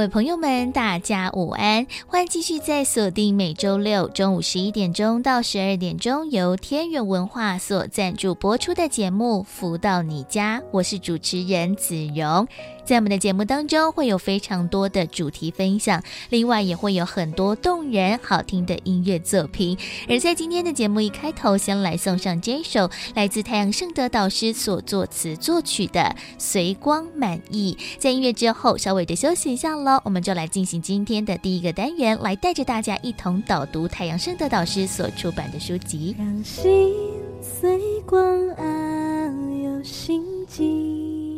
各位朋友们，大家午安！欢迎继续在锁定每周六中午十一点钟到十二点钟由天元文化所赞助播出的节目《福到你家》，我是主持人子荣。在我们的节目当中，会有非常多的主题分享，另外也会有很多动人好听的音乐作品。而在今天的节目一开头，先来送上这首来自太阳盛德导师所作词作曲的《随光满溢》。在音乐之后，稍微的休息一下喽，我们就来进行今天的第一个单元，来带着大家一同导读太阳盛德导师所出版的书籍。让心随光遨游心境。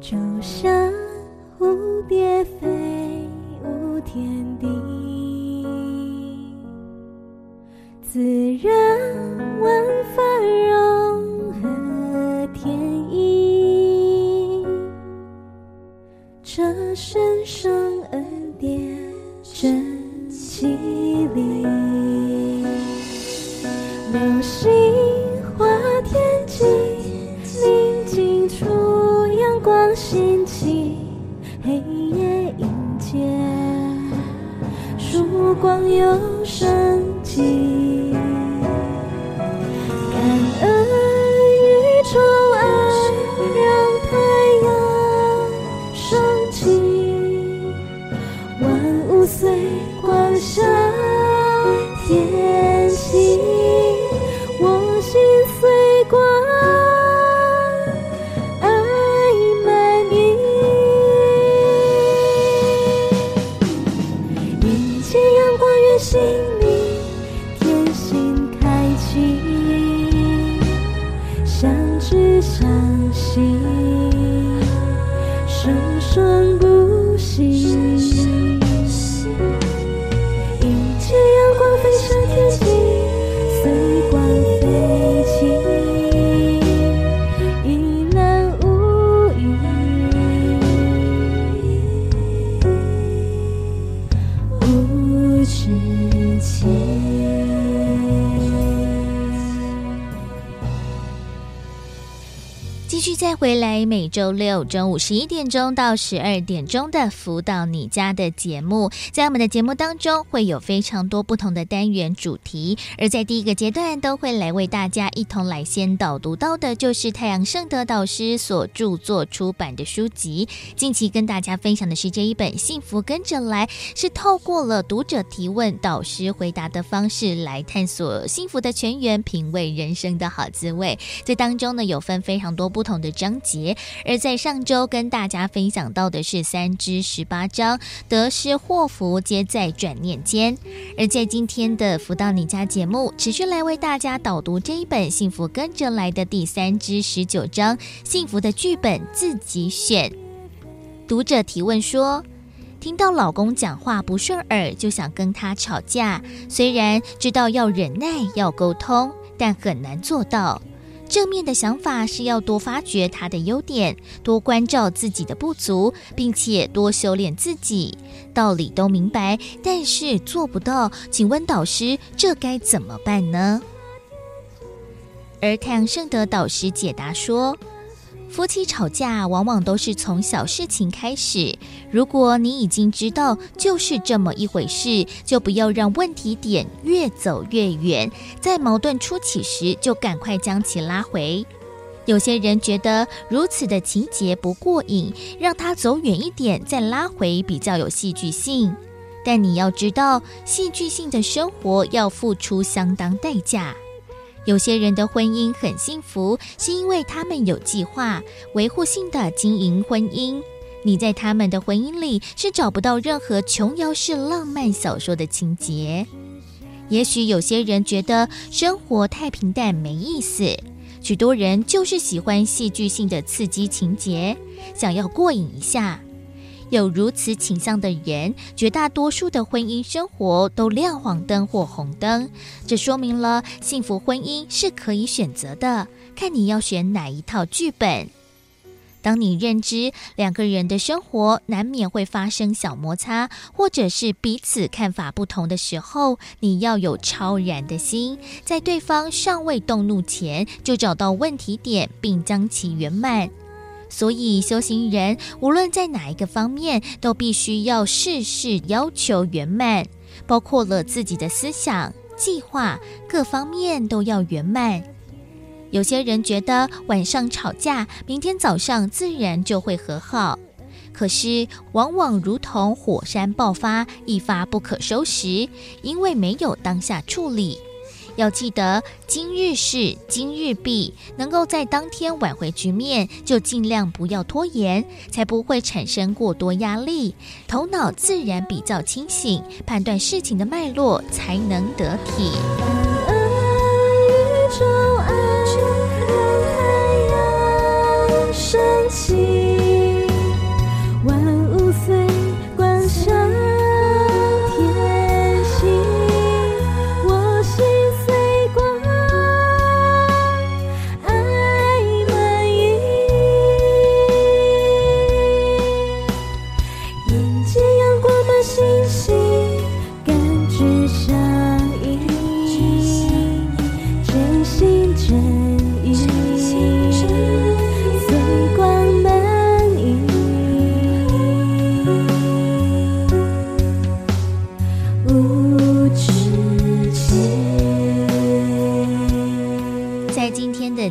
就像蝴蝶飞舞天地，自然万法融合天意，这神圣恩典真綺丽，流星光兴起，黑夜迎接，曙光又升起。每周六中午十一点钟到十二点钟的“福到你家”的节目，在我们的节目当中会有非常多不同的单元主题，而在第一个阶段都会来为大家一同来先导读到的，就是太阳圣德导师所著作出版的书籍。近期跟大家分享的是这一本《幸福跟着来》，是透过了读者提问、导师回答的方式来探索幸福的泉源，品味人生的好滋味。这当中呢，有分非常多不同的章。节而在上周跟大家分享到的是三至十八章，得失祸福皆在转念间。而在今天的福到你家节目，持续来为大家导读这一本《幸福跟着来的》第三至十九章，幸福的剧本自己选。读者提问说：听到老公讲话不顺耳，就想跟他吵架，虽然知道要忍耐、要沟通，但很难做到。正面的想法是要多发掘他的优点，多关照自己的不足，并且多修炼自己。道理都明白，但是做不到。请问导师，这该怎么办呢？而太阳圣德导师解答说。夫妻吵架往往都是从小事情开始。如果你已经知道就是这么一回事，就不要让问题点越走越远，在矛盾初起时就赶快将其拉回。有些人觉得如此的情节不过瘾，让他走远一点再拉回比较有戏剧性。但你要知道，戏剧性的生活要付出相当代价。有些人的婚姻很幸福，是因为他们有计划、维护性的经营婚姻。你在他们的婚姻里是找不到任何琼瑶式浪漫小说的情节。也许有些人觉得生活太平淡没意思，许多人就是喜欢戏剧性的刺激情节，想要过瘾一下。有如此倾向的人，绝大多数的婚姻生活都亮黄灯或红灯。这说明了幸福婚姻是可以选择的，看你要选哪一套剧本。当你认知两个人的生活难免会发生小摩擦，或者是彼此看法不同的时候，你要有超然的心，在对方尚未动怒前就找到问题点，并将其圆满。所以，修行人无论在哪一个方面，都必须要事事要求圆满，包括了自己的思想、计划，各方面都要圆满。有些人觉得晚上吵架，明天早上自然就会和好，可是往往如同火山爆发，一发不可收拾，因为没有当下处理。要记得今日事今日毕，能够在当天挽回局面，就尽量不要拖延，才不会产生过多压力，头脑自然比较清醒，判断事情的脉络才能得体。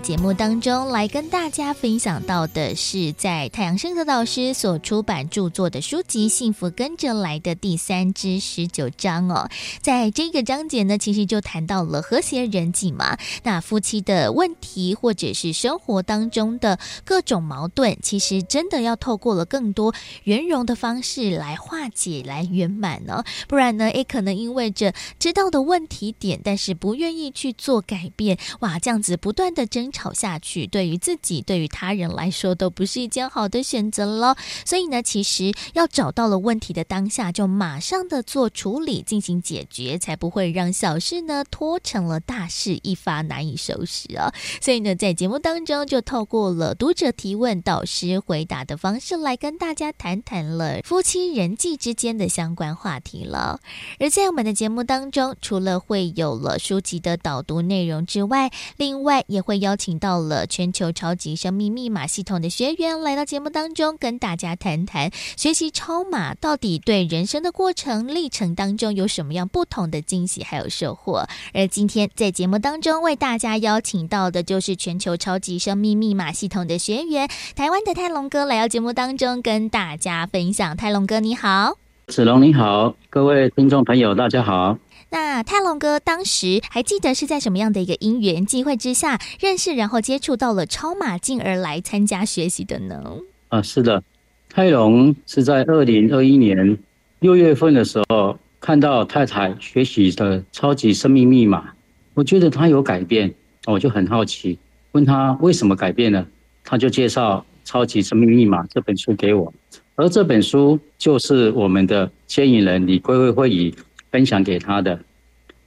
节目当中来跟大家分享到的是，在太阳升的导师所出版著作的书籍《幸福跟着来的第三之十九章》哦，在这个章节呢，其实就谈到了和谐人际嘛。那夫妻的问题或者是生活当中的各种矛盾，其实真的要透过了更多圆融的方式来化解、来圆满呢。不然呢，也，可能因为着知道的问题点，但是不愿意去做改变，哇，这样子不断的争。吵下去，对于自己、对于他人来说都不是一件好的选择了。所以呢，其实要找到了问题的当下，就马上的做处理，进行解决，才不会让小事呢拖成了大事，一发难以收拾啊。所以呢，在节目当中，就透过了读者提问、导师回答的方式来跟大家谈谈了夫妻人际之间的相关话题了。而在我们的节目当中，除了会有了书籍的导读内容之外，另外也会邀请。请到了全球超级生命密码系统的学员来到节目当中，跟大家谈谈学习超码到底对人生的过程历程当中有什么样不同的惊喜还有收获。而今天在节目当中为大家邀请到的就是全球超级生命密码系统的学员，台湾的泰隆哥来到节目当中跟大家分享。泰隆哥你好，子龙你好，各位听众朋友大家好。那泰隆哥当时还记得是在什么样的一个因缘机会之下认识，然后接触到了超马，进而来参加学习的呢？啊，是的，泰隆是在二零二一年六月份的时候看到太太学习的超级生命密码，我觉得他有改变，我就很好奇，问他为什么改变呢？他就介绍《超级生命密码》这本书给我，而这本书就是我们的牵引人李桂慧会议。分享给他的。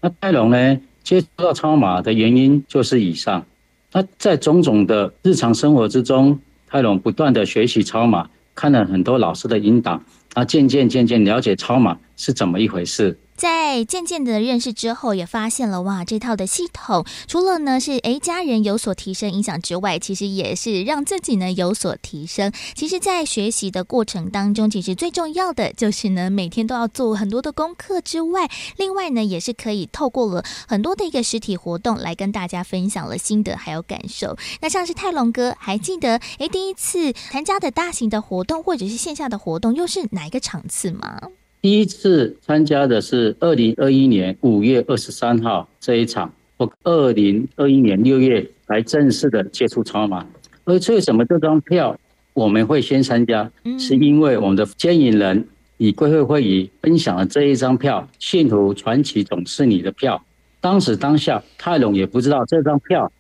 那泰隆呢，接触到超马的原因就是以上。那在种种的日常生活之中，泰隆不断的学习超马，看了很多老师的引导，他渐渐渐渐了解超码是怎么一回事。在渐渐的认识之后，也发现了哇，这套的系统除了呢是诶家人有所提升影响之外，其实也是让自己呢有所提升。其实，在学习的过程当中，其实最重要的就是呢每天都要做很多的功课之外，另外呢也是可以透过了很多的一个实体活动来跟大家分享了心得还有感受。那像是泰隆哥还记得诶第一次参加的大型的活动或者是线下的活动又是哪一个场次吗？第一次参加的是二零二一年五月二十三号这一场，我二零二一年六月来正式的接触超马。而为什么这张票我们会先参加？是因为我们的牵引人李桂慧会议分享了这一张票，信徒传奇总是你的票。当时当下泰隆也不知道这张票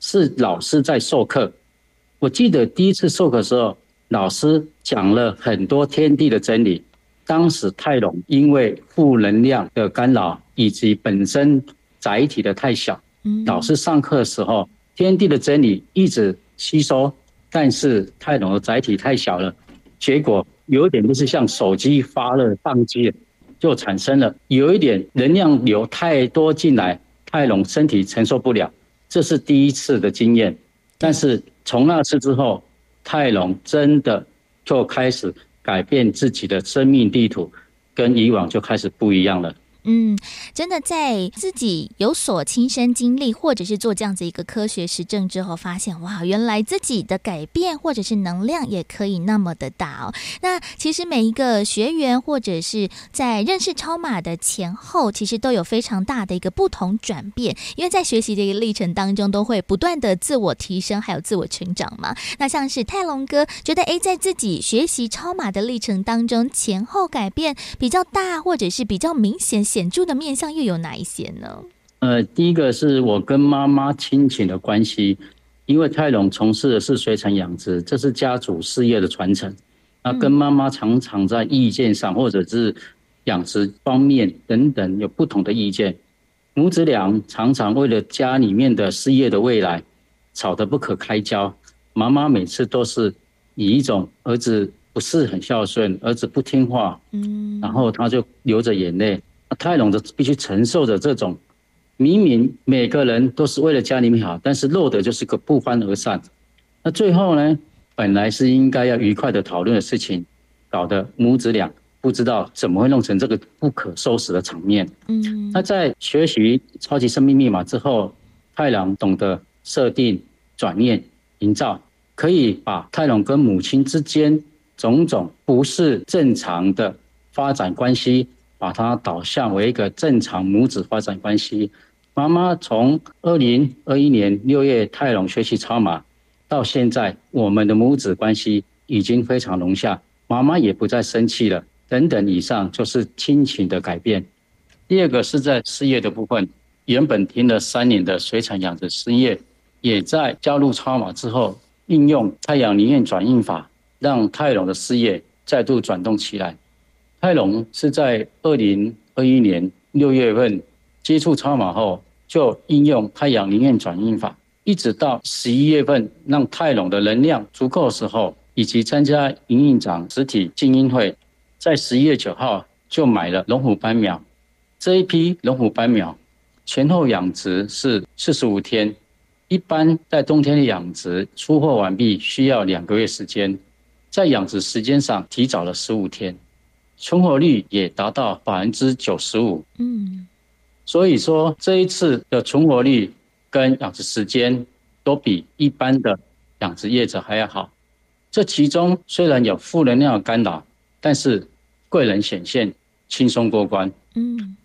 是老师在授课。我记得第一次授课的时候，老师讲了很多天地的真理。当时泰隆因为负能量的干扰，以及本身载体的太小，老师上课的时候，天地的真理一直吸收，但是泰隆的载体太小了，结果有一点就是像手机发热宕机，就产生了有一点能量流太多进来，泰隆身体承受不了，这是第一次的经验。但是从那次之后，泰隆真的就开始。改变自己的生命地图，跟以往就开始不一样了。嗯，真的在自己有所亲身经历，或者是做这样子一个科学实证之后，发现哇，原来自己的改变或者是能量也可以那么的大哦。那其实每一个学员或者是在认识超马的前后，其实都有非常大的一个不同转变，因为在学习的一个历程当中，都会不断的自我提升，还有自我成长嘛。那像是泰隆哥觉得，哎，在自己学习超马的历程当中，前后改变比较大，或者是比较明显。显著的面相又有哪一些呢？呃，第一个是我跟妈妈亲情的关系，因为泰隆从事的是水产养殖，这是家族事业的传承。那跟妈妈常常在意见上，或者是养殖方面等等有不同的意见，母子俩常常为了家里面的事业的未来吵得不可开交。妈妈每次都是以一种儿子不是很孝顺，儿子不听话，嗯，然后他就流着眼泪。泰隆的必须承受着这种，明明每个人都是为了家里面好，但是落得就是个不欢而散。那最后呢，本来是应该要愉快的讨论的事情，搞得母子俩不知道怎么会弄成这个不可收拾的场面。嗯，那在学习超级生命密码之后，泰隆懂得设定、转念、营造，可以把泰隆跟母亲之间种种不是正常的发展关系。把它导向为一个正常母子发展关系。妈妈从二零二一年六月泰隆学习超码到现在，我们的母子关系已经非常融洽，妈妈也不再生气了。等等，以上就是亲情的改变。第二个是在事业的部分，原本停了三年的水产养殖事业，也在加入超码之后，运用太阳灵验转运法，让泰隆的事业再度转动起来。泰隆是在二零二一年六月份接触超马后，就应用太阳灵验转运法，一直到十一月份，让泰隆的能量足够时候，以及参加营运长实体精英会，在十一月九号就买了龙虎斑苗。这一批龙虎斑苗前后养殖是四十五天，一般在冬天的养殖出货完毕需要两个月时间，在养殖时间上提早了十五天。存活率也达到百分之九十五，嗯，所以说这一次的存活率跟养殖时间都比一般的养殖业者还要好。这其中虽然有负能量的干扰，但是贵人显现，轻松过关。嗯，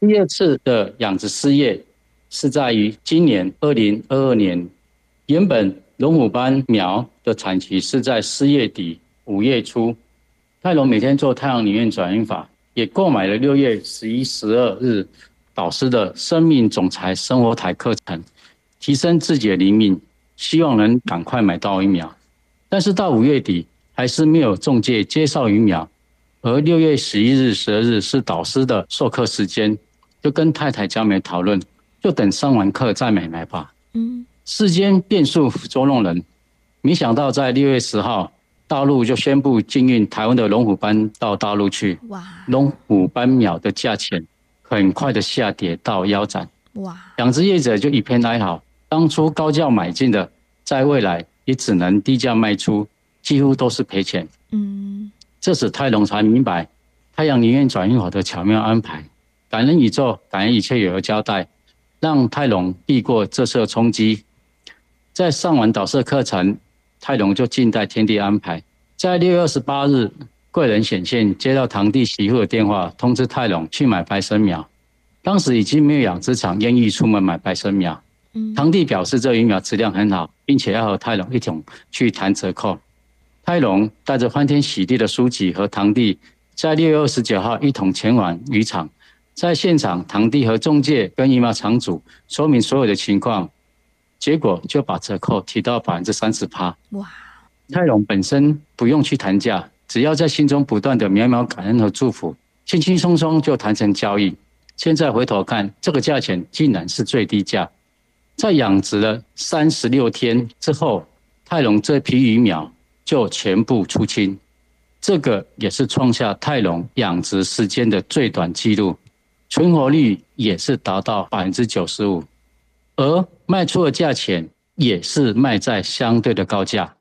第二次的养殖事业是在于今年二零二二年，原本龙虎斑苗的产期是在四月底五月初。泰隆每天做太阳灵验转运法，也购买了六月十一、十二日导师的生命总裁生活台课程，提升自己的灵敏，希望能赶快买到疫苗。但是到五月底还是没有中介介绍疫苗，而六月十一日、十二日是导师的授课时间，就跟太太江梅讨论，就等上完课再买来吧。嗯，世间变数捉弄人，没想到在六月十号。大陆就宣布禁运台湾的龙虎斑到大陆去，哇！龙虎斑苗的价钱很快的下跌到腰斩，哇！养殖业者就一片哀嚎，当初高价买进的，在未来也只能低价卖出，几乎都是赔钱。嗯，这时泰隆才明白太阳宁愿转运法的巧妙安排，感恩宇宙，感恩一切有了交代，让泰隆避过这次的冲击，在上完导师课程。泰隆就静待天地安排，在六月二十八日，贵人显现，接到堂弟媳妇的电话，通知泰隆去买白生苗。当时已经没有养殖场愿意出门买白生苗。堂弟表示这鱼苗质量很好，并且要和泰隆一同去谈折扣。泰隆带着欢天喜地的书籍和堂弟，在六月二十九号一同前往渔场。在现场，堂弟和中介跟鱼苗场主说明所有的情况。结果就把折扣提到百分之三十趴。哇！泰隆本身不用去谈价，只要在心中不断的渺渺感恩和祝福，轻轻松松就谈成交易。现在回头看，这个价钱竟然是最低价。在养殖了三十六天之后，泰隆这批鱼苗就全部出清，这个也是创下泰隆养殖时间的最短记录，存活率也是达到百分之九十五，而卖出的价钱也是卖在相对的高价。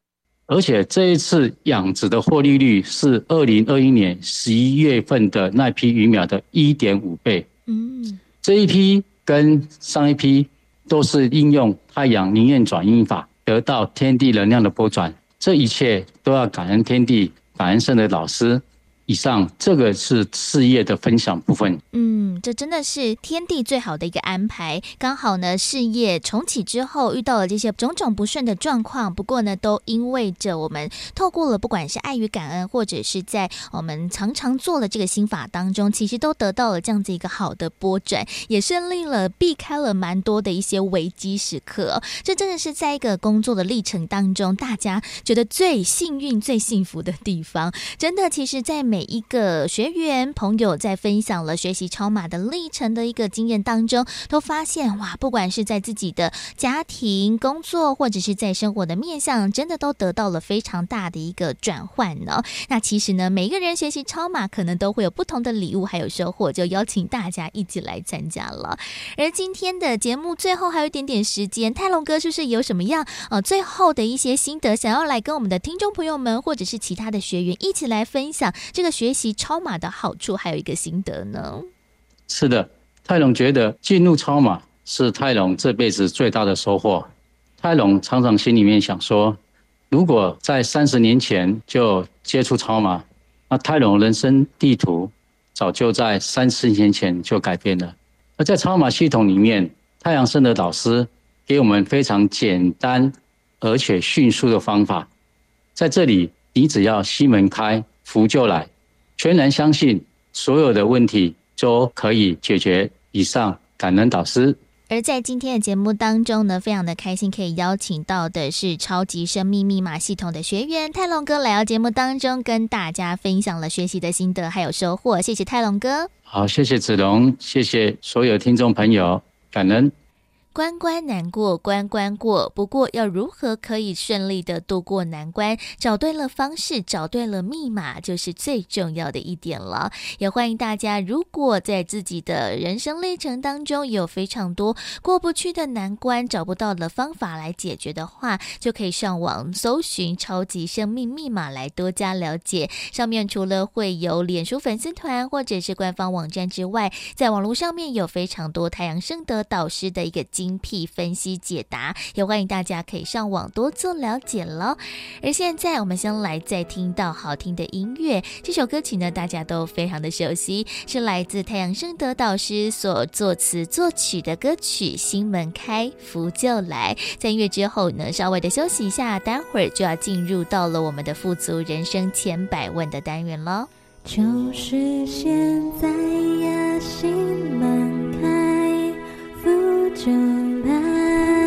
而且这一次养殖的获利率是二零二一年十一月份的那批鱼苗的一点五倍。嗯，这一批跟上一批都是应用太阳能源转运法，得到天地能量的波转。这一切都要感恩天地，感恩圣的老师。以上这个是事业的分享部分。嗯，这真的是天地最好的一个安排。刚好呢，事业重启之后遇到了这些种种不顺的状况，不过呢，都因为着我们透过了不管是爱与感恩，或者是在我们常常做的这个心法当中，其实都得到了这样子一个好的波转，也顺利了避开了蛮多的一些危机时刻。这真的是在一个工作的历程当中，大家觉得最幸运、最幸福的地方。真的，其实，在每每一个学员朋友在分享了学习超马的历程的一个经验当中，都发现哇，不管是在自己的家庭、工作，或者是在生活的面向，真的都得到了非常大的一个转换呢。那其实呢，每一个人学习超马，可能都会有不同的礼物还有收获，就邀请大家一起来参加了。而今天的节目最后还有一点点时间，泰隆哥是不是有什么样呃最后的一些心得，想要来跟我们的听众朋友们，或者是其他的学员一起来分享这个？学习超马的好处还有一个心得呢？是的，泰隆觉得进入超马是泰隆这辈子最大的收获。泰隆常常心里面想说，如果在三十年前就接触超马，那泰隆人生地图早就在三十年前就改变了。而在超马系统里面，太阳圣的导师给我们非常简单而且迅速的方法，在这里你只要心门开，福就来。全然相信所有的问题都可以解决。以上感恩导师。而在今天的节目当中呢，非常的开心可以邀请到的是超级生命密码系统的学员泰隆哥来到节目当中，跟大家分享了学习的心得还有收获。谢谢泰隆哥。好，谢谢子龙，谢谢所有听众朋友，感恩。关关难过关关过，不过要如何可以顺利的度过难关？找对了方式，找对了密码，就是最重要的一点了。也欢迎大家，如果在自己的人生历程当中有非常多过不去的难关，找不到的方法来解决的话，就可以上网搜寻“超级生命密码”来多加了解。上面除了会有脸书粉丝团或者是官方网站之外，在网络上面有非常多太阳圣德导师的一个经。精辟分析解答，也欢迎大家可以上网多做了解喽。而现在，我们先来再听到好听的音乐。这首歌曲呢，大家都非常的熟悉，是来自太阳圣德导师所作词作曲的歌曲《心门开，福就来》。在音乐之后呢，稍微的休息一下，待会儿就要进入到了我们的富足人生千百万的单元喽。就是现在呀，心门开，福就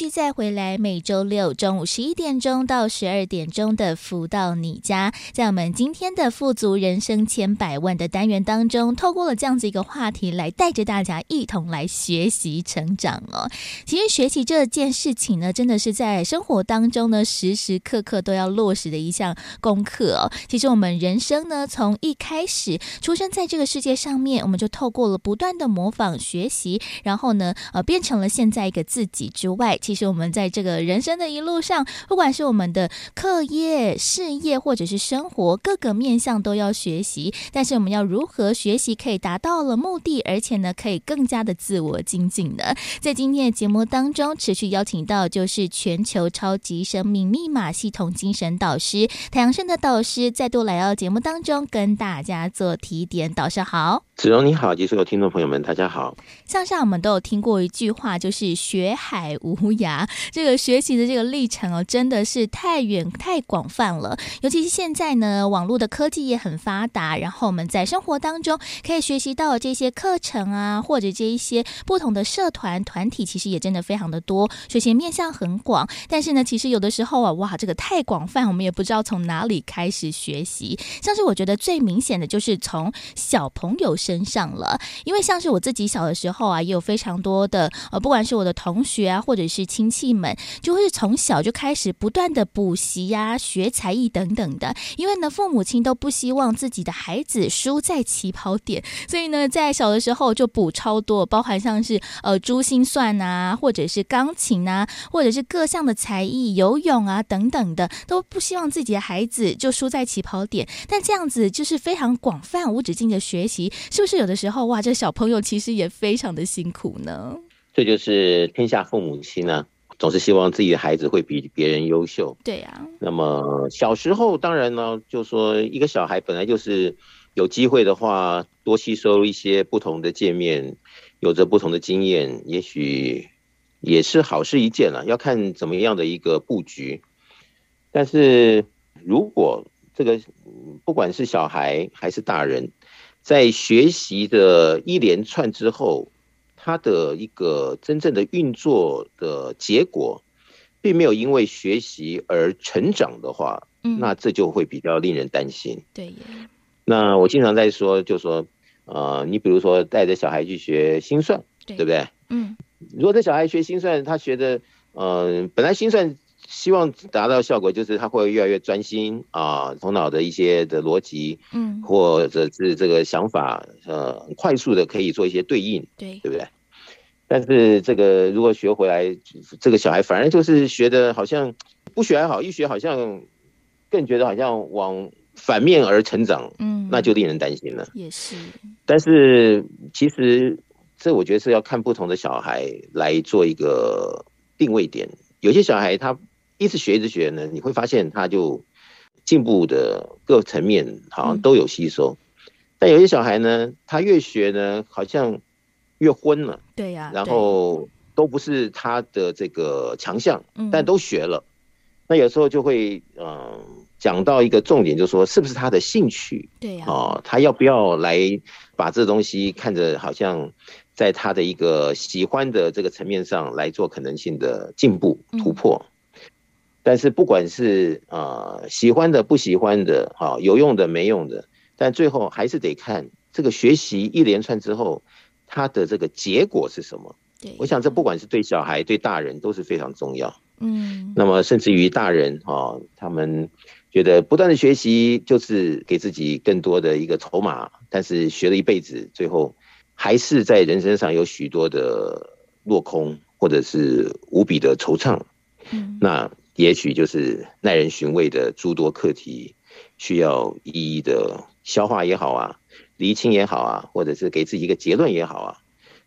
续再回来，每周六中午十一点钟到十二点钟的福到你家，在我们今天的富足人生千百万的单元当中，透过了这样子一个话题来带着大家一同来学习成长哦。其实学习这件事情呢，真的是在生活当中呢，时时刻刻都要落实的一项功课哦。其实我们人生呢，从一开始出生在这个世界上面，我们就透过了不断的模仿学习，然后呢，呃，变成了现在一个自己之外。实我们在这个人生的一路上，不管是我们的课业、事业，或者是生活各个面向都要学习。但是我们要如何学习可以达到了目的，而且呢，可以更加的自我精进呢？在今天的节目当中，持续邀请到就是全球超级生命密码系统精神导师太阳盛的导师，再度来到节目当中跟大家做提点。导师好，子荣你好，及所有听众朋友们，大家好。向上我们都有听过一句话，就是学海无涯，这个学习的这个历程哦，真的是太远太广泛了。尤其是现在呢，网络的科技也很发达，然后我们在生活当中可以学习到这些课程啊，或者这一些不同的社团团体，其实也真的非常的多，学习面向很广。但是呢，其实有的时候啊，哇，这个太广泛，我们也不知道从哪里开始学习。像是我觉得最明显的就是从小朋友身上了，因为像是我自己小的时候啊，也有非常多的呃，不管是我的同学啊，或者是亲戚们，就会从小就开始不断的补习呀、学才艺等等的。因为呢，父母亲都不希望自己的孩子输在起跑点，所以呢，在小的时候就补超多，包含像是呃珠心算啊，或者是钢琴啊，或者是各项的才艺、游泳啊等等的，都不希望自己的孩子就输在起跑点。但这样子就是非常广泛无止境的学习，是不是有的时候哇，这小朋友其实也非常的辛苦呢？这就是天下父母亲呢、啊，总是希望自己的孩子会比别人优秀。对呀。那么小时候，当然呢，就说一个小孩本来就是有机会的话，多吸收一些不同的界面，有着不同的经验，也许也是好事一件了。要看怎么样的一个布局。但是如果这个不管是小孩还是大人，在学习的一连串之后，他的一个真正的运作的结果，并没有因为学习而成长的话，嗯，那这就会比较令人担心。对。那我经常在说，就说，呃，你比如说带着小孩去学心算，对，对不对？嗯。如果这小孩学心算，他学的，呃，本来心算。希望达到效果，就是他会越来越专心啊，头脑的一些的逻辑，嗯，或者是这个想法，呃，快速的可以做一些对应，对，对不对？但是这个如果学回来，这个小孩反而就是学的好像不学还好，一学好像更觉得好像往反面而成长，嗯，那就令人担心了。也是，但是其实这我觉得是要看不同的小孩来做一个定位点，有些小孩他。一直学一直学呢，你会发现他就进步的各层面好像都有吸收，嗯、但有些小孩呢，他越学呢，好像越昏了。对呀、啊，然后都不是他的这个强项，但都学了。嗯、那有时候就会嗯、呃、讲到一个重点，就是说是不是他的兴趣？对呀、啊，哦，他要不要来把这东西看着好像在他的一个喜欢的这个层面上来做可能性的进步突破？嗯但是不管是啊、呃、喜欢的不喜欢的，好有用的没用的，但最后还是得看这个学习一连串之后，它的这个结果是什么？对，我想这不管是对小孩对大人都是非常重要。嗯，那么甚至于大人哦，他们觉得不断的学习就是给自己更多的一个筹码，但是学了一辈子，最后还是在人生上有许多的落空，或者是无比的惆怅。嗯，那也许就是耐人寻味的诸多课题，需要一一的消化也好啊，厘清也好啊，或者是给自己一个结论也好啊，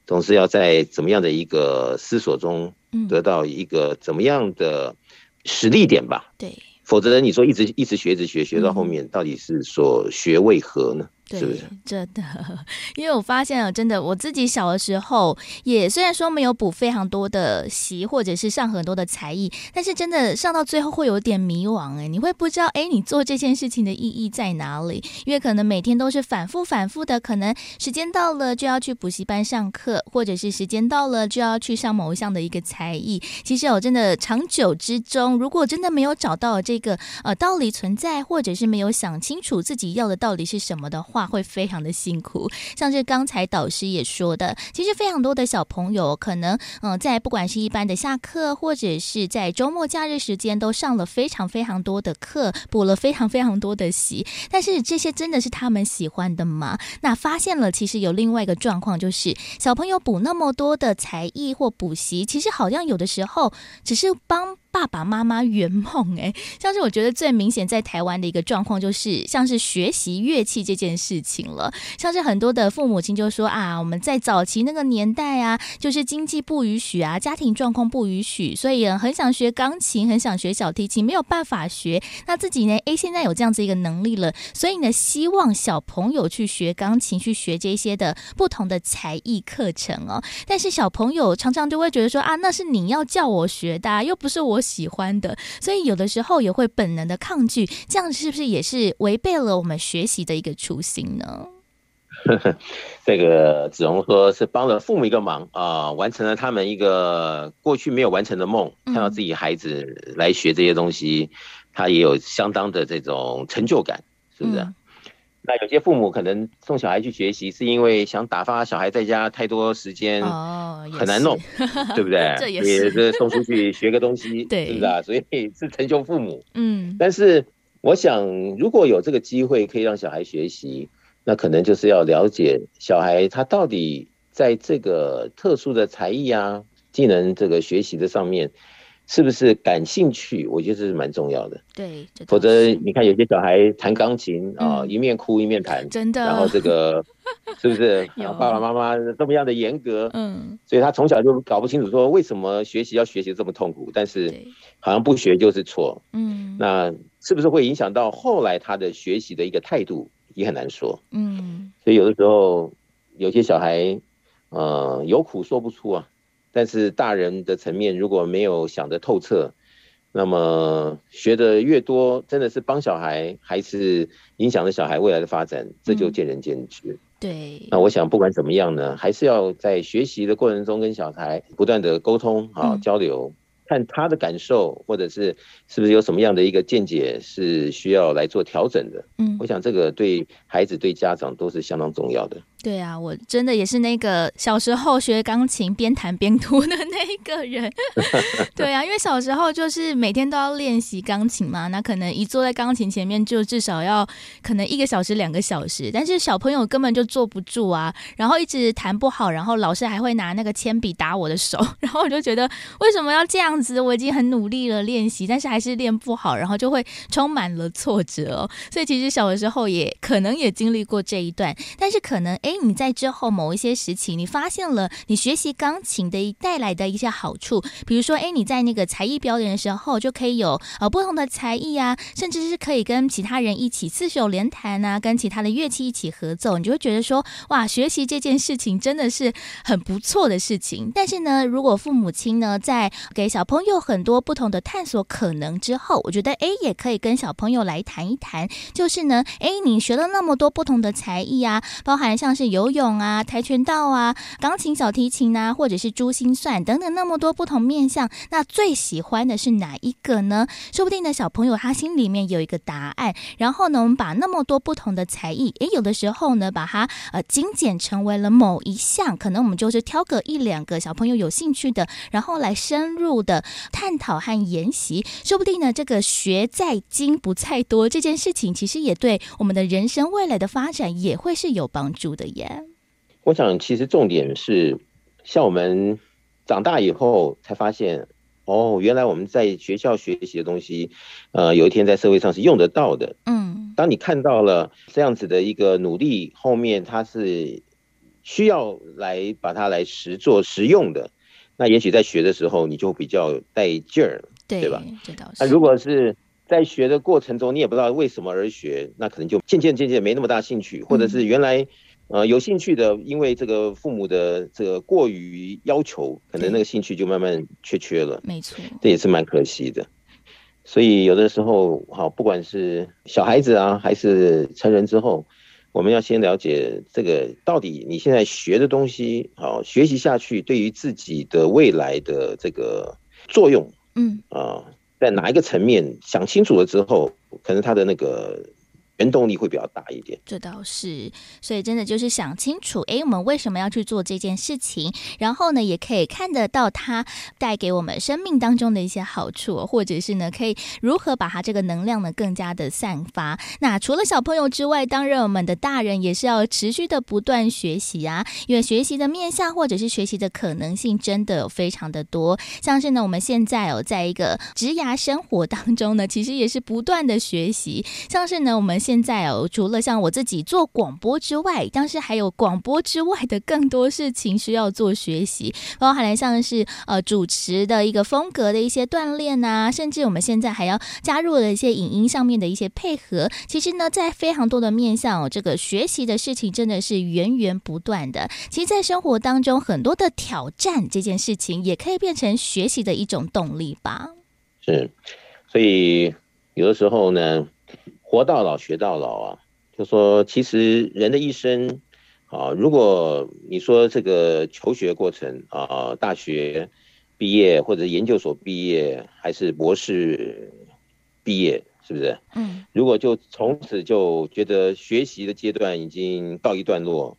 总是要在怎么样的一个思索中，得到一个怎么样的实力点吧？对，否则你说一直一直学，一直学，学到后面到底是所学为何呢？对，是是？真的，因为我发现了，真的，我自己小的时候也虽然说没有补非常多的习，或者是上很多的才艺，但是真的上到最后会有点迷惘哎，你会不知道哎，你做这件事情的意义在哪里？因为可能每天都是反复反复的，可能时间到了就要去补习班上课，或者是时间到了就要去上某一项的一个才艺。其实我真的长久之中，如果真的没有找到这个呃道理存在，或者是没有想清楚自己要的到底是什么的话。会非常的辛苦，像是刚才导师也说的，其实非常多的小朋友可能，嗯，在不管是一般的下课，或者是在周末假日时间，都上了非常非常多的课，补了非常非常多的习，但是这些真的是他们喜欢的吗？那发现了，其实有另外一个状况，就是小朋友补那么多的才艺或补习，其实好像有的时候只是帮。爸爸妈妈圆梦，哎，像是我觉得最明显在台湾的一个状况，就是像是学习乐器这件事情了。像是很多的父母亲就说啊，我们在早期那个年代啊，就是经济不允许啊，家庭状况不允许，所以很想学钢琴，很想学小提琴，没有办法学。那自己呢，哎，现在有这样子一个能力了，所以呢，希望小朋友去学钢琴，去学这些的不同的才艺课程哦。但是小朋友常常就会觉得说啊，那是你要叫我学的啊，又不是我。喜欢的，所以有的时候也会本能的抗拒，这样是不是也是违背了我们学习的一个初心呢？这个子荣说是帮了父母一个忙啊、呃，完成了他们一个过去没有完成的梦，看到自己孩子来学这些东西，嗯、他也有相当的这种成就感，是不是？嗯那有些父母可能送小孩去学习，是因为想打发小孩在家太多时间，哦很难弄，哦、对不对？这也是，送出去学个东西，对，是不是啊？所以是成就父母。嗯，但是我想，如果有这个机会可以让小孩学习，那可能就是要了解小孩他到底在这个特殊的才艺啊、技能这个学习的上面。是不是感兴趣？我觉得这是蛮重要的。对，否则你看有些小孩弹钢琴啊、一面哭一面弹，真的。然后这个 是不是爸爸妈妈这么样的严格？嗯，所以他从小就搞不清楚说为什么学习要学习这么痛苦，但是好像不学就是错。嗯，那是不是会影响到后来他的学习的一个态度，也很难说。嗯，所以有的时候有些小孩，呃，有苦说不出啊。但是大人的层面如果没有想得透彻，那么学得越多，真的是帮小孩，还是影响了小孩未来的发展，这就见仁见智。嗯、对。那我想不管怎么样呢，还是要在学习的过程中跟小孩不断的沟通啊、交流。嗯看他的感受，或者是是不是有什么样的一个见解是需要来做调整的。嗯，我想这个对孩子、对家长都是相当重要的。对啊，我真的也是那个小时候学钢琴边弹边读的那一个人。对啊，因为小时候就是每天都要练习钢琴嘛，那可能一坐在钢琴前面就至少要可能一个小时、两个小时，但是小朋友根本就坐不住啊，然后一直弹不好，然后老师还会拿那个铅笔打我的手，然后我就觉得为什么要这样？子我已经很努力了练习，但是还是练不好，然后就会充满了挫折。所以其实小的时候也可能也经历过这一段，但是可能哎，你在之后某一些时期，你发现了你学习钢琴的带来的一些好处，比如说哎，你在那个才艺表演的时候就可以有呃不同的才艺啊，甚至是可以跟其他人一起四手联弹啊，跟其他的乐器一起合奏，你就会觉得说哇，学习这件事情真的是很不错的事情。但是呢，如果父母亲呢在给小朋友很多不同的探索可能之后，我觉得哎，也可以跟小朋友来谈一谈，就是呢，哎，你学了那么多不同的才艺啊，包含像是游泳啊、跆拳道啊、钢琴、小提琴啊，或者是珠心算等等那么多不同面向，那最喜欢的是哪一个呢？说不定呢，小朋友他心里面有一个答案。然后呢，我们把那么多不同的才艺，诶，有的时候呢，把它呃精简成为了某一项，可能我们就是挑个一两个小朋友有兴趣的，然后来深入的探讨和研习。说不定呢，这个学在精不在多这件事情，其实也对我们的人生未来的发展也会是有帮助的耶。我想，其实重点是，像我们长大以后才发现，哦，原来我们在学校学习的东西，呃，有一天在社会上是用得到的。嗯，当你看到了这样子的一个努力，后面它是需要来把它来实做实用的，那也许在学的时候你就比较带劲儿，对，对吧？这倒是。那如果是在学的过程中，你也不知道为什么而学，那可能就渐渐渐渐没那么大兴趣，或者是原来。呃，有兴趣的，因为这个父母的这个过于要求，可能那个兴趣就慢慢缺缺了。没错，这也是蛮可惜的。所以有的时候，好，不管是小孩子啊，还是成人之后，我们要先了解这个到底你现在学的东西，好，学习下去对于自己的未来的这个作用，嗯啊，在哪一个层面想清楚了之后，可能他的那个。原动力会比较大一点，这倒是，所以真的就是想清楚，哎，我们为什么要去做这件事情？然后呢，也可以看得到它带给我们生命当中的一些好处，或者是呢，可以如何把它这个能量呢更加的散发。那除了小朋友之外，当然我们的大人也是要持续的不断学习啊，因为学习的面向或者是学习的可能性真的有非常的多。像是呢，我们现在哦在一个职涯生活当中呢，其实也是不断的学习，像是呢，我们。现在哦，除了像我自己做广播之外，但是还有广播之外的更多事情需要做学习，包含了像是呃主持的一个风格的一些锻炼啊，甚至我们现在还要加入了一些影音上面的一些配合。其实呢，在非常多的面向哦，这个学习的事情真的是源源不断的。其实，在生活当中，很多的挑战这件事情，也可以变成学习的一种动力吧。是，所以有的时候呢。活到老学到老啊，就说其实人的一生啊，如果你说这个求学过程啊，大学毕业或者研究所毕业，还是博士毕业，是不是？嗯。如果就从此就觉得学习的阶段已经告一段落，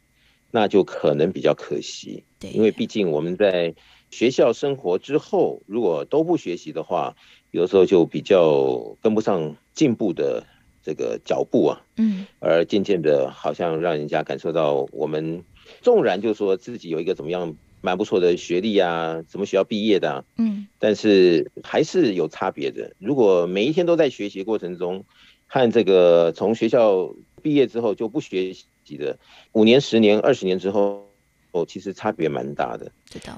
那就可能比较可惜。对。因为毕竟我们在学校生活之后，如果都不学习的话，有时候就比较跟不上进步的。这个脚步啊，嗯，而渐渐的，好像让人家感受到，我们纵然就说自己有一个怎么样蛮不错的学历啊，什么学校毕业的啊，嗯，但是还是有差别的。如果每一天都在学习过程中，和这个从学校毕业之后就不学习的，五年、十年、二十年之后，哦，其实差别蛮大的。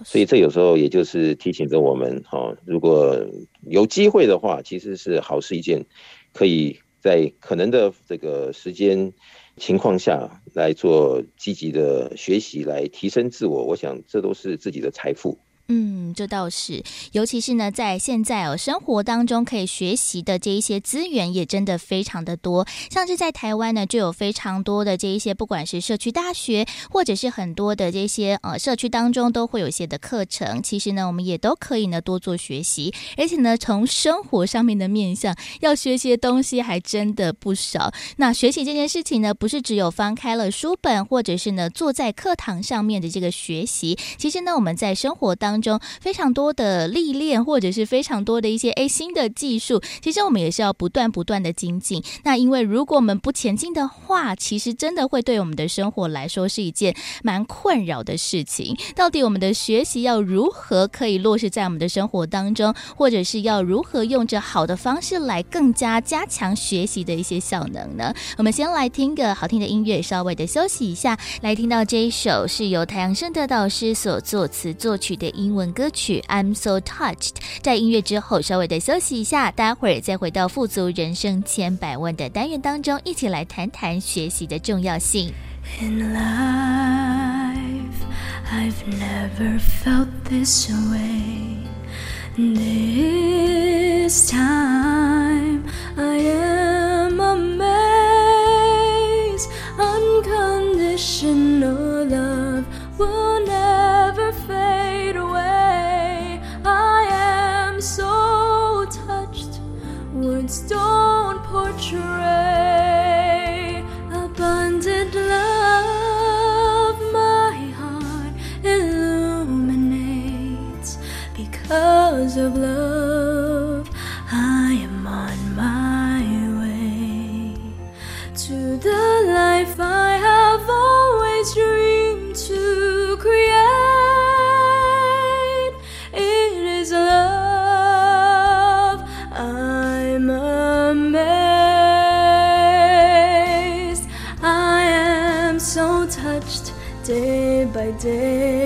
所以这有时候也就是提醒着我们，哈，如果有机会的话，其实是好事一件，可以。在可能的这个时间情况下来做积极的学习，来提升自我，我想这都是自己的财富。嗯，这倒是，尤其是呢，在现在哦，生活当中可以学习的这一些资源也真的非常的多。像是在台湾呢，就有非常多的这一些，不管是社区大学，或者是很多的这些呃社区当中都会有一些的课程。其实呢，我们也都可以呢多做学习，而且呢，从生活上面的面向要学习的东西还真的不少。那学习这件事情呢，不是只有翻开了书本，或者是呢坐在课堂上面的这个学习。其实呢，我们在生活当当中非常多的历练，或者是非常多的一些诶新的技术，其实我们也是要不断不断的精进。那因为如果我们不前进的话，其实真的会对我们的生活来说是一件蛮困扰的事情。到底我们的学习要如何可以落实在我们的生活当中，或者是要如何用着好的方式来更加加强学习的一些效能呢？我们先来听个好听的音乐，稍微的休息一下，来听到这一首是由太阳盛德导师所作词作曲的音。英文歌曲《I'm So Touched》。在音乐之后，稍微的休息一下，待会儿再回到富足人生千百万的单元当中，一起来谈谈学习的重要性。In life, I've never felt this way. This time, I am amazed, unconditional. love. will never fade away. I am so touched, words don't portray abundant love. My heart illuminates because of love. I am on my way to the life I have always dreamed. Day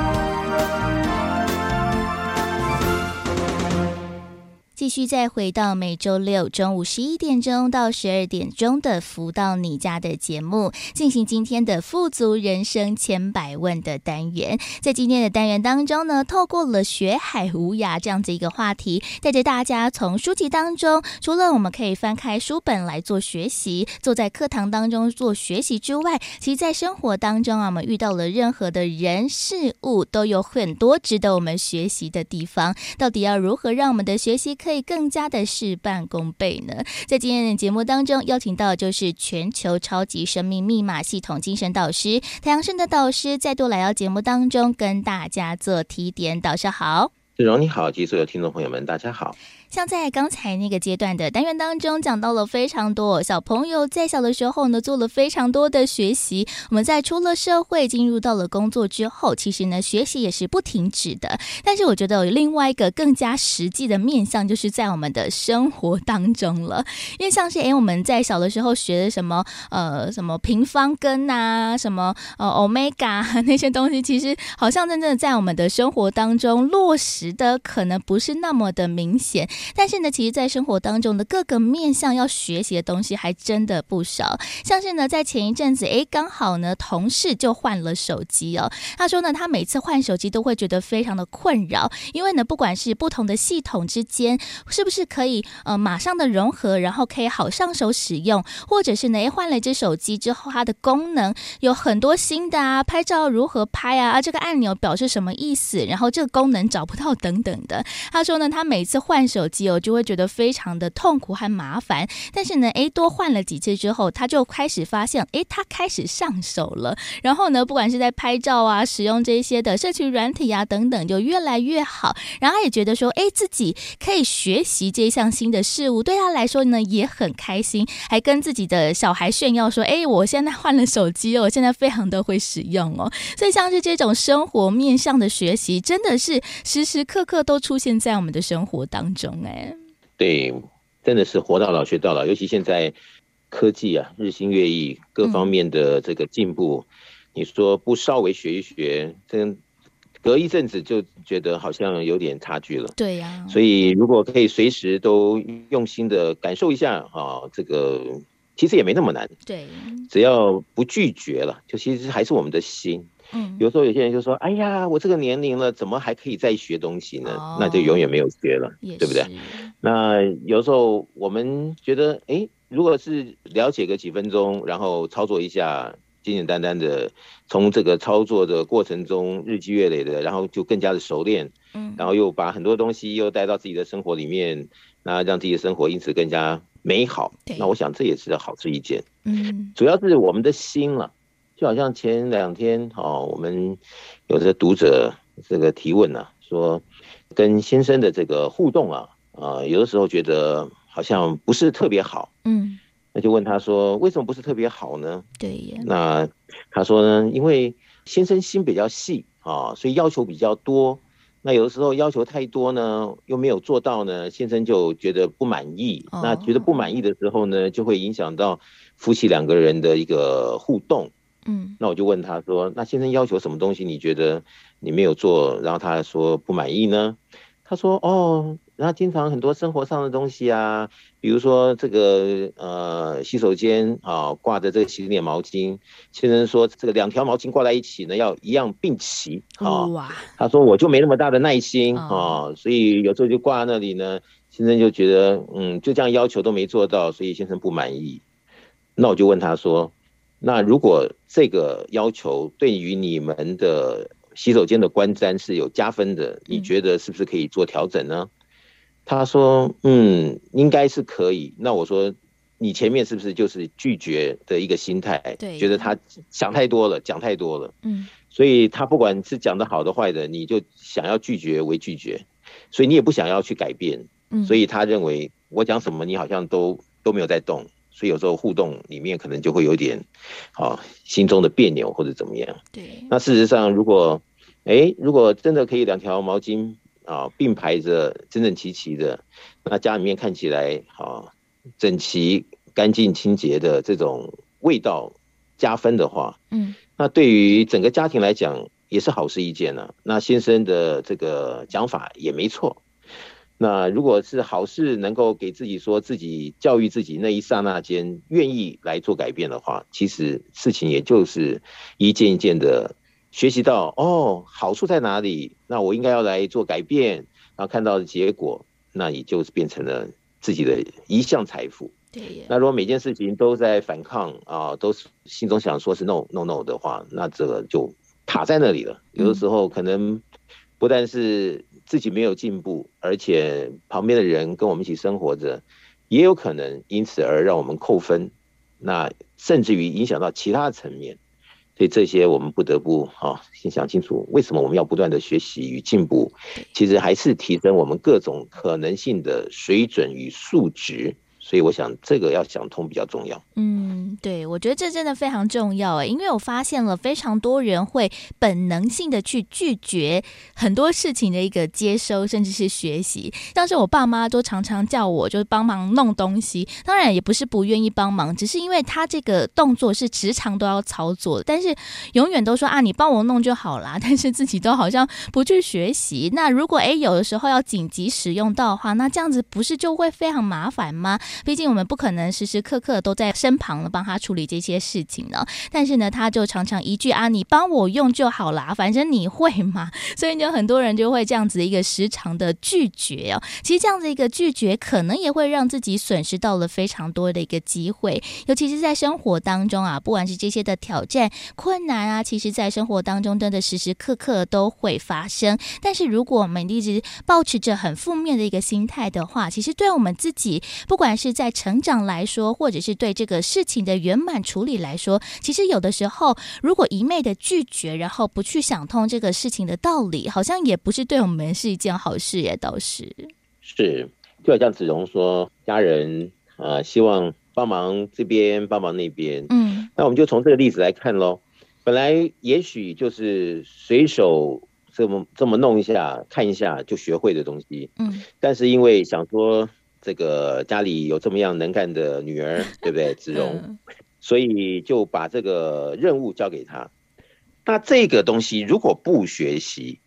继续再回到每周六中午十一点钟到十二点钟的“福到你家”的节目，进行今天的“富足人生千百问”的单元。在今天的单元当中呢，透过了“学海无涯”这样子一个话题，带着大家从书籍当中，除了我们可以翻开书本来做学习，坐在课堂当中做学习之外，其实在生活当中啊，我们遇到了任何的人事物，都有很多值得我们学习的地方。到底要如何让我们的学习可会更加的事半功倍呢？在今天的节目当中，邀请到就是全球超级生命密码系统精神导师太阳盛的导师，再度来到节目当中跟大家做提点。导师好，志荣你好，及所有听众朋友们，大家好。像在刚才那个阶段的单元当中，讲到了非常多小朋友在小的时候呢，做了非常多的学习。我们在出了社会，进入到了工作之后，其实呢，学习也是不停止的。但是我觉得有另外一个更加实际的面向，就是在我们的生活当中了。因为像是诶，我们在小的时候学的什么呃什么平方根啊，什么呃 omega 那些东西，其实好像真正的在我们的生活当中落实的，可能不是那么的明显。但是呢，其实，在生活当中的各个面向要学习的东西还真的不少。像是呢，在前一阵子，诶，刚好呢，同事就换了手机哦。他说呢，他每次换手机都会觉得非常的困扰，因为呢，不管是不同的系统之间，是不是可以呃马上的融合，然后可以好上手使用，或者是呢，诶，换了一只手机之后，它的功能有很多新的啊，拍照如何拍啊，啊，这个按钮表示什么意思，然后这个功能找不到等等的。他说呢，他每次换手机哦，就会觉得非常的痛苦和麻烦。但是呢，诶，多换了几次之后，他就开始发现，诶，他开始上手了。然后呢，不管是在拍照啊，使用这些的社群软体啊等等，就越来越好。然后他也觉得说，诶，自己可以学习这项新的事物，对他来说呢也很开心，还跟自己的小孩炫耀说，诶，我现在换了手机哦，我现在非常的会使用哦。所以像是这种生活面向的学习，真的是时时刻刻都出现在我们的生活当中，诶。对，真的是活到老学到老。尤其现在科技啊日新月异，各方面的这个进步，嗯、你说不稍微学一学，真隔一阵子就觉得好像有点差距了。对呀、啊，所以如果可以随时都用心的感受一下啊，这个其实也没那么难。对，只要不拒绝了，就其实还是我们的心。嗯，有时候有些人就说：“哎呀，我这个年龄了，怎么还可以再学东西呢？哦、那就永远没有学了，对不对？”那有时候我们觉得，哎，如果是了解个几分钟，然后操作一下，简简单单的，从这个操作的过程中日积月累的，然后就更加的熟练，嗯，然后又把很多东西又带到自己的生活里面，那让自己的生活因此更加美好。那我想这也是好事一件。嗯，主要是我们的心了，就好像前两天哦，我们有的读者这个提问啊，说跟先生的这个互动啊，啊、呃，有的时候觉得。好像不是特别好，嗯，那就问他说，为什么不是特别好呢？对呀，那他说呢，因为先生心比较细啊，所以要求比较多。那有的时候要求太多呢，又没有做到呢，先生就觉得不满意。哦、那觉得不满意的时候呢，就会影响到夫妻两个人的一个互动。嗯，那我就问他说，那先生要求什么东西，你觉得你没有做，然后他说不满意呢？他说哦。然后经常很多生活上的东西啊，比如说这个呃洗手间啊挂着这个洗脸毛巾，先生说这个两条毛巾挂在一起呢要一样并齐啊。他说我就没那么大的耐心啊，哦、所以有时候就挂在那里呢。先生就觉得嗯就这样要求都没做到，所以先生不满意。那我就问他说，那如果这个要求对于你们的洗手间的观瞻是有加分的，你觉得是不是可以做调整呢？嗯他说：“嗯，应该是可以。”那我说：“你前面是不是就是拒绝的一个心态？对，觉得他想太多了，讲太多了。嗯，所以他不管是讲的好的坏的，你就想要拒绝为拒绝，所以你也不想要去改变。嗯，所以他认为我讲什么，你好像都都没有在动，所以有时候互动里面可能就会有点，啊，心中的别扭或者怎么样。对，那事实上，如果，哎，如果真的可以两条毛巾。”啊，并排着整整齐齐的，那家里面看起来啊整齐、干净、清洁的这种味道加分的话，嗯，那对于整个家庭来讲也是好事一件呢、啊。那先生的这个讲法也没错。那如果是好事，能够给自己说自己教育自己那一刹那间愿意来做改变的话，其实事情也就是一件一件的。学习到哦，好处在哪里？那我应该要来做改变，然后看到的结果，那也就是变成了自己的一项财富。对耶。那如果每件事情都在反抗啊，都是心中想说是 no no no 的话，那这个就卡在那里了。有的时候可能不但是自己没有进步，而且旁边的人跟我们一起生活着，也有可能因此而让我们扣分，那甚至于影响到其他层面。所以这些我们不得不啊，先想清楚为什么我们要不断的学习与进步，其实还是提升我们各种可能性的水准与素质。所以我想这个要想通比较重要。嗯，对，我觉得这真的非常重要诶，因为我发现了非常多人会本能性的去拒绝很多事情的一个接收，甚至是学习。像是我爸妈都常常叫我就是帮忙弄东西，当然也不是不愿意帮忙，只是因为他这个动作是时常都要操作，但是永远都说啊，你帮我弄就好啦，但是自己都好像不去学习。那如果诶有的时候要紧急使用到的话，那这样子不是就会非常麻烦吗？毕竟我们不可能时时刻刻都在身旁了帮他处理这些事情呢。但是呢，他就常常一句啊，你帮我用就好啦，反正你会嘛。所以就很多人就会这样子一个时常的拒绝哦。其实这样子一个拒绝，可能也会让自己损失到了非常多的一个机会。尤其是在生活当中啊，不管是这些的挑战、困难啊，其实在生活当中真的时时刻刻都会发生。但是如果我们一直抱持着很负面的一个心态的话，其实对我们自己，不管是在成长来说，或者是对这个事情的圆满处理来说，其实有的时候，如果一昧的拒绝，然后不去想通这个事情的道理，好像也不是对我们是一件好事耶。倒是是，就好像子荣说，家人啊、呃，希望帮忙这边，帮忙那边。嗯，那我们就从这个例子来看喽。本来也许就是随手这么这么弄一下，看一下就学会的东西。嗯，但是因为想说。这个家里有这么样能干的女儿，对不对？子荣，所以就把这个任务交给她。那这个东西如果不学习，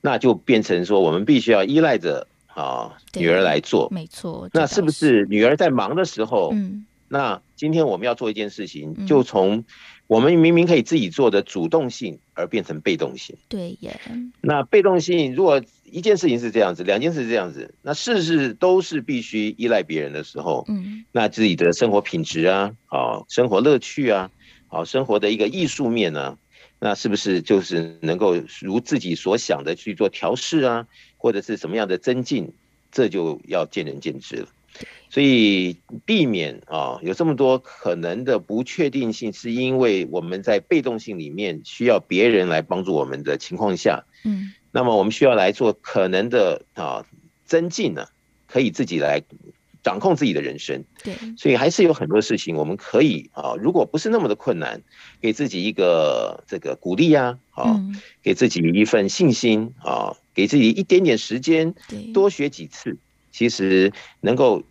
那就变成说我们必须要依赖着啊女儿来做。没错。那是不是女儿在忙的时候，嗯，那今天我们要做一件事情，嗯就从我们明明可以自己做的主动性，而变成被动性。对耶，那被动性，如果一件事情是这样子，两件事是这样子，那事事都是必须依赖别人的时候，嗯。那自己的生活品质啊，好，生活乐趣啊，好，生活的一个艺术面呢，那是不是就是能够如自己所想的去做调试啊，或者是什么样的增进，这就要见仁见智了。所以避免啊有这么多可能的不确定性，是因为我们在被动性里面需要别人来帮助我们的情况下，嗯那么我们需要来做可能的啊增进呢，可以自己来掌控自己的人生。对，所以还是有很多事情我们可以啊，如果不是那么的困难，给自己一个这个鼓励呀，啊，嗯。给自己一份信心啊，给自己一点点时间，对，多学几次，其实能够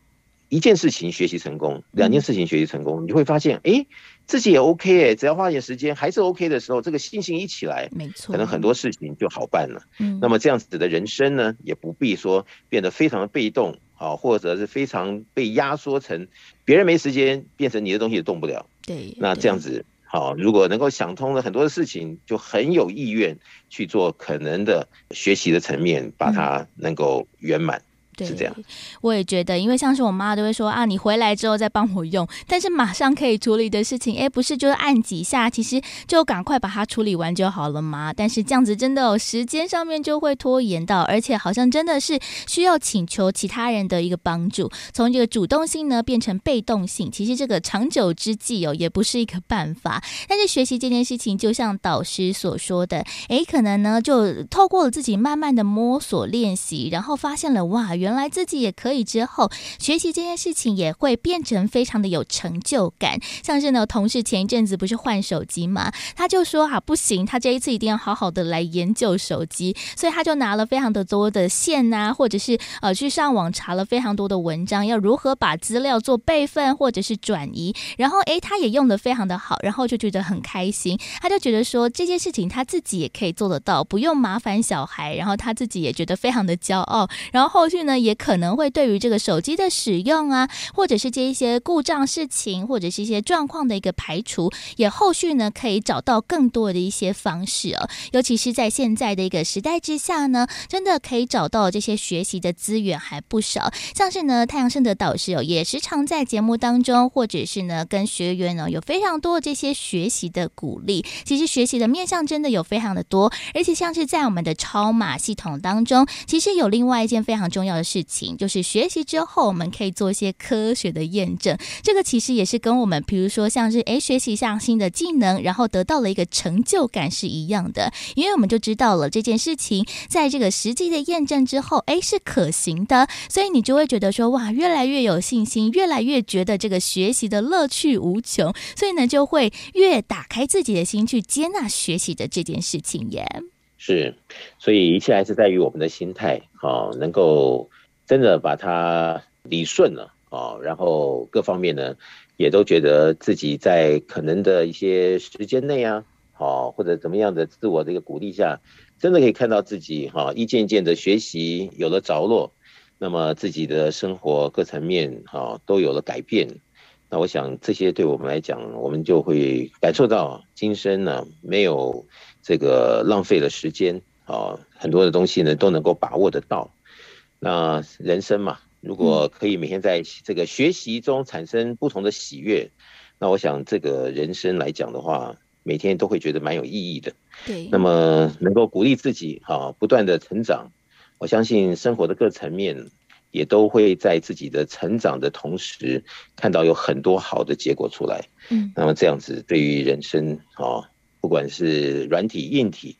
一件事情学习成功，两件事情学习成功，你就会发现，哎，自己也 OK 哎，只要花点时间还是 OK 的时候，这个信心一起来，没错，可能很多事情就好办了。嗯，那么这样子的人生呢，也不必说变得非常的被动啊，或者是非常被压缩成别人没时间，变成你的东西也动不了。对，那这样子好，如果能够想通了很多的事情，就很有意愿去做可能的学习的层面，把它能够圆满。对，是这样，我也觉得，因为像是我妈都会说啊，你回来之后再帮我用，但是马上可以处理的事情，哎，不是就是按几下，其实就赶快把它处理完就好了嘛。但是这样子真的有时间上面就会拖延到，而且好像真的是需要请求其他人的一个帮助，从这个主动性呢变成被动性，其实这个长久之计哦也不是一个办法。但是学习这件事情，就像导师所说的，哎，可能呢就透过了自己慢慢的摸索练习，然后发现了哇。原原来自己也可以，之后学习这件事情也会变成非常的有成就感。像是呢，同事前一阵子不是换手机嘛，他就说啊，不行，他这一次一定要好好的来研究手机，所以他就拿了非常的多的线啊，或者是呃去上网查了非常多的文章，要如何把资料做备份或者是转移。然后诶，他也用的非常的好，然后就觉得很开心，他就觉得说这件事情他自己也可以做得到，不用麻烦小孩，然后他自己也觉得非常的骄傲。然后后续呢？也可能会对于这个手机的使用啊，或者是这一些故障事情，或者是一些状况的一个排除，也后续呢可以找到更多的一些方式哦。尤其是在现在的一个时代之下呢，真的可以找到这些学习的资源还不少。像是呢，太阳盛德导师哦，也时常在节目当中，或者是呢跟学员呢有非常多的这些学习的鼓励。其实学习的面向真的有非常的多，而且像是在我们的超码系统当中，其实有另外一件非常重要的事情就是学习之后，我们可以做一些科学的验证。这个其实也是跟我们，比如说像是诶学习一项新的技能，然后得到了一个成就感是一样的。因为我们就知道了这件事情，在这个实际的验证之后，诶是可行的，所以你就会觉得说哇，越来越有信心，越来越觉得这个学习的乐趣无穷，所以呢就会越打开自己的心去接纳学习的这件事情耶。是，所以一切还是在于我们的心态，哦，能够。真的把它理顺了啊，然后各方面呢，也都觉得自己在可能的一些时间内啊，好或者怎么样的自我的一个鼓励下，真的可以看到自己哈一件件的学习有了着落，那么自己的生活各层面哈都有了改变。那我想这些对我们来讲，我们就会感受到今生呢没有这个浪费了时间啊，很多的东西呢都能够把握得到。那人生嘛，如果可以每天在这个学习中产生不同的喜悦，那我想这个人生来讲的话，每天都会觉得蛮有意义的。对，那么能够鼓励自己啊，不断的成长，我相信生活的各层面也都会在自己的成长的同时，看到有很多好的结果出来。嗯，那么这样子对于人生啊，不管是软体硬体，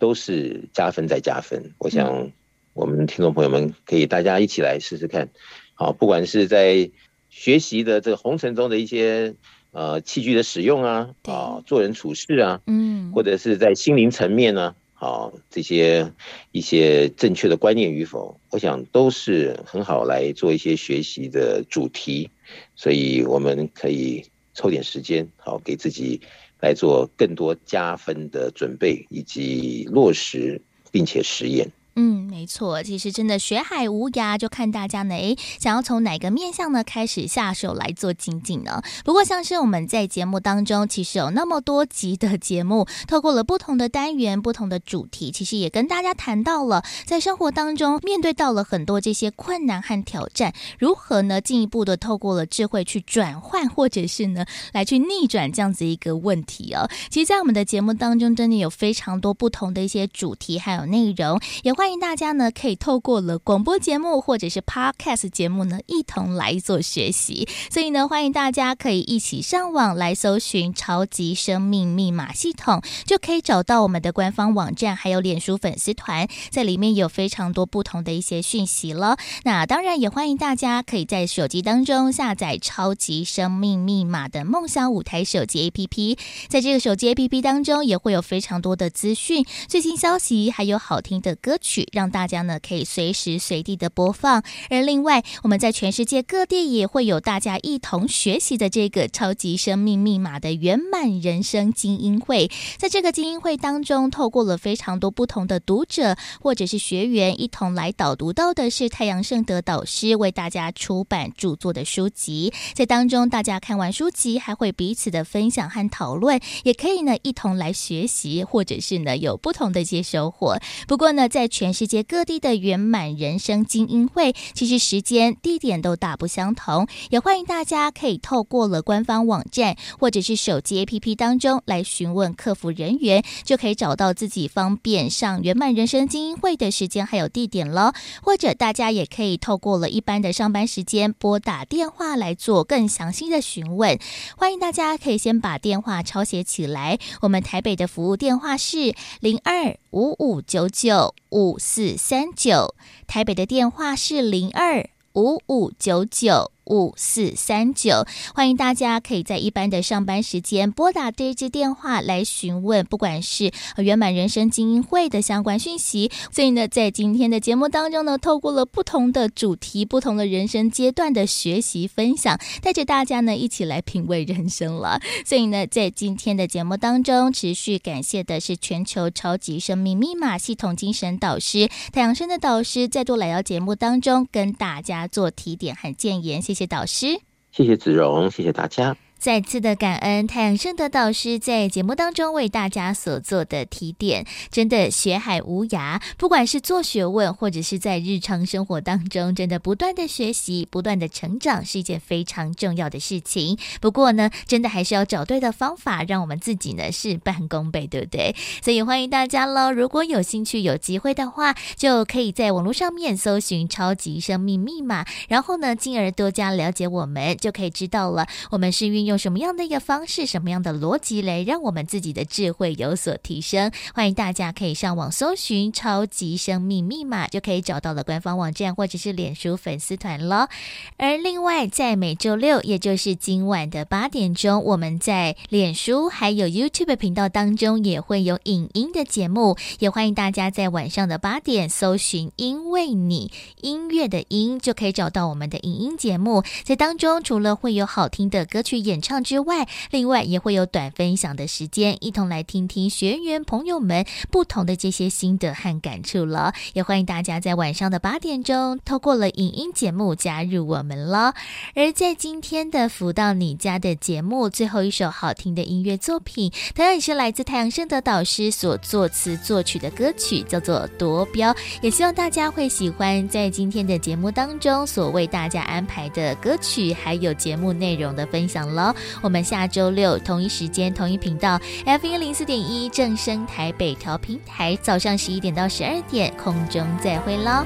都是加分再加分。我想。我们听众朋友们可以大家一起来试试看，好，不管是在学习的这个红尘中的一些呃器具的使用啊，啊，做人处事啊，嗯，或者是在心灵层面呢，啊，这些一些正确的观念与否，我想都是很好来做一些学习的主题，所以我们可以抽点时间，好，给自己来做更多加分的准备以及落实，并且实验。嗯，没错，其实真的学海无涯，就看大家呢，诶，想要从哪个面向呢开始下手来做精进呢？不过像是我们在节目当中，其实有那么多集的节目，透过了不同的单元、不同的主题，其实也跟大家谈到了，在生活当中面对到了很多这些困难和挑战，如何呢进一步的透过了智慧去转换，或者是呢来去逆转这样子一个问题哦。其实，在我们的节目当中，真的有非常多不同的一些主题还有内容，也欢。欢迎大家呢，可以透过了广播节目或者是 Podcast 节目呢，一同来做学习。所以呢，欢迎大家可以一起上网来搜寻“超级生命密码系统”，就可以找到我们的官方网站，还有脸书粉丝团，在里面有非常多不同的一些讯息了。那当然也欢迎大家可以在手机当中下载“超级生命密码”的梦想舞台手机 APP，在这个手机 APP 当中也会有非常多的资讯、最新消息，还有好听的歌曲。让大家呢可以随时随地的播放，而另外我们在全世界各地也会有大家一同学习的这个超级生命密码的圆满人生精英会，在这个精英会当中，透过了非常多不同的读者或者是学员一同来导读到的是太阳盛德导师为大家出版著作的书籍，在当中大家看完书籍还会彼此的分享和讨论，也可以呢一同来学习，或者是呢有不同的一些收获。不过呢，在全全世界各地的圆满人生精英会，其实时间、地点都大不相同，也欢迎大家可以透过了官方网站或者是手机 APP 当中来询问客服人员，就可以找到自己方便上圆满人生精英会的时间还有地点了。或者大家也可以透过了一般的上班时间拨打电话来做更详细的询问。欢迎大家可以先把电话抄写起来，我们台北的服务电话是零二五五九九五四三九，台北的电话是零二五五九九。五四三九，欢迎大家可以在一般的上班时间拨打这支电话来询问，不管是圆满人生精英会的相关讯息。所以呢，在今天的节目当中呢，透过了不同的主题、不同的人生阶段的学习分享，带着大家呢一起来品味人生了。所以呢，在今天的节目当中，持续感谢的是全球超级生命密码系统精神导师太阳生的导师，再度来到节目当中跟大家做提点和建言。谢谢。谢谢导师，谢谢子荣，谢谢大家。再次的感恩太阳盛德导师在节目当中为大家所做的提点，真的学海无涯，不管是做学问，或者是在日常生活当中，真的不断的学习，不断的成长，是一件非常重要的事情。不过呢，真的还是要找对的方法，让我们自己呢事半功倍，对不对？所以欢迎大家喽，如果有兴趣、有机会的话，就可以在网络上面搜寻“超级生命密码”，然后呢，进而多加了解我们，就可以知道了，我们是运。用什么样的一个方式，什么样的逻辑来让我们自己的智慧有所提升？欢迎大家可以上网搜寻“超级生命密码”，就可以找到了官方网站或者是脸书粉丝团了。而另外，在每周六，也就是今晚的八点钟，我们在脸书还有 YouTube 频道当中也会有影音的节目，也欢迎大家在晚上的八点搜寻“因为你音乐的音”，就可以找到我们的影音节目。在当中，除了会有好听的歌曲演。演唱之外，另外也会有短分享的时间，一同来听听学员朋友们不同的这些心得和感触了。也欢迎大家在晚上的八点钟，透过了影音节目加入我们了。而在今天的福到你家的节目，最后一首好听的音乐作品，同样也是来自太阳盛德导师所作词作曲的歌曲，叫做《夺标》。也希望大家会喜欢在今天的节目当中所为大家安排的歌曲，还有节目内容的分享了。我们下周六同一时间同一频道 F 一零四点一正声台北调频台，早上十一点到十二点空中再会喽，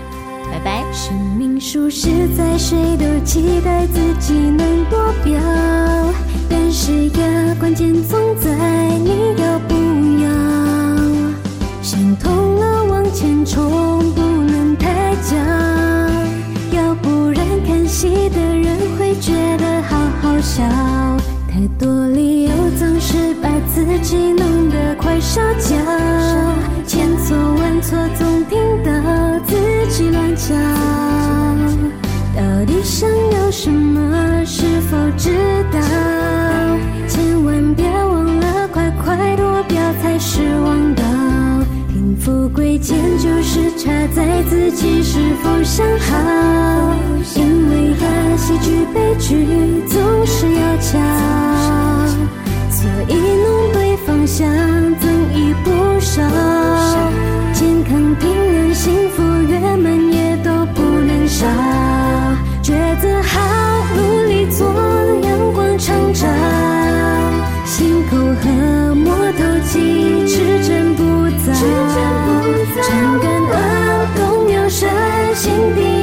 拜拜。生命树实在谁都期待自己能夺标，但是呀，关键总在你要不要。想通了往前冲，不能太假，要不然看戏的人会觉得好好笑。太多理由总是把自己弄得快烧焦，千错万错总听到自己乱讲。到底想要什么？是否知道？千万别忘了，快快夺标才是王道。富贵贱就是。差在自己是否想好。因为和喜剧悲剧总是要抢，所以弄对方向增益不少。健康平安幸福圆满也都不能少。抉择好，努力做，阳光常照。心口和摸头记，持真不杂。常感恩，懂妙善，心底